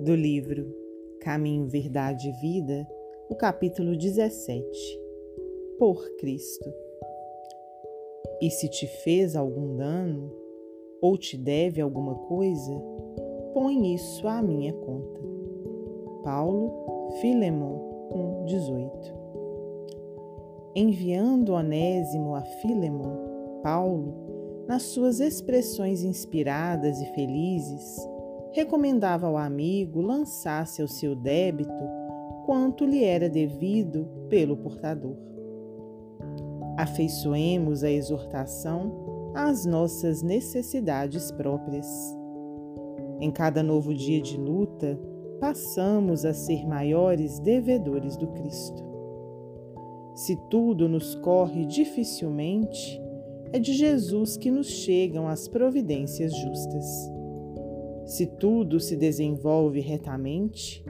do livro Caminho, Verdade e Vida, o capítulo 17 Por Cristo. E se te fez algum dano, ou te deve alguma coisa, põe isso à minha conta. Paulo, Filemon 1, 18. Enviando Onésimo a Filemon, Paulo, nas suas expressões inspiradas e felizes, recomendava ao amigo lançasse ao seu débito quanto lhe era devido pelo portador. Afeiçoemos a exortação às nossas necessidades próprias. Em cada novo dia de luta, passamos a ser maiores devedores do Cristo. Se tudo nos corre dificilmente, é de Jesus que nos chegam as providências justas. Se tudo se desenvolve retamente,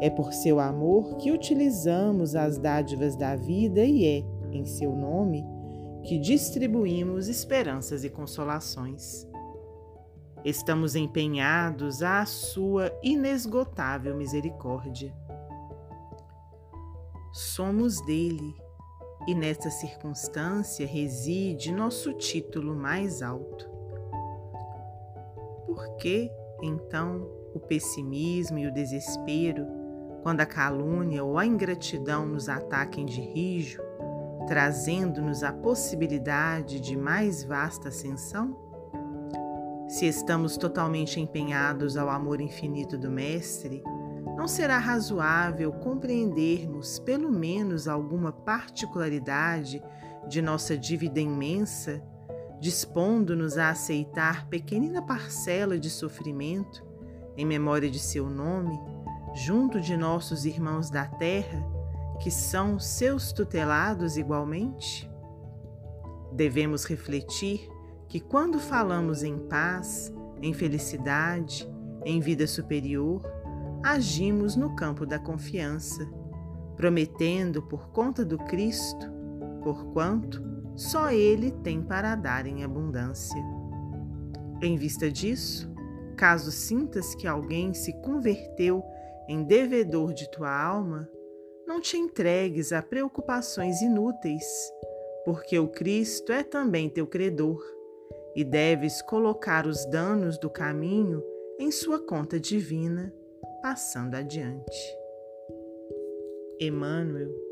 é por seu amor que utilizamos as dádivas da vida e é, em seu nome, que distribuímos esperanças e consolações. Estamos empenhados à sua inesgotável misericórdia. Somos dele e nessa circunstância reside nosso título mais alto. Por que então, o pessimismo e o desespero, quando a calúnia ou a ingratidão nos ataquem de rijo, trazendo-nos a possibilidade de mais vasta ascensão? Se estamos totalmente empenhados ao amor infinito do Mestre, não será razoável compreendermos pelo menos alguma particularidade de nossa dívida imensa dispondo-nos a aceitar pequenina parcela de sofrimento em memória de seu nome, junto de nossos irmãos da terra, que são seus tutelados igualmente? Devemos refletir que quando falamos em paz, em felicidade, em vida superior, agimos no campo da confiança, prometendo por conta do Cristo, porquanto só Ele tem para dar em abundância. Em vista disso, caso sintas que alguém se converteu em devedor de tua alma, não te entregues a preocupações inúteis, porque o Cristo é também teu credor e deves colocar os danos do caminho em sua conta divina, passando adiante. Emmanuel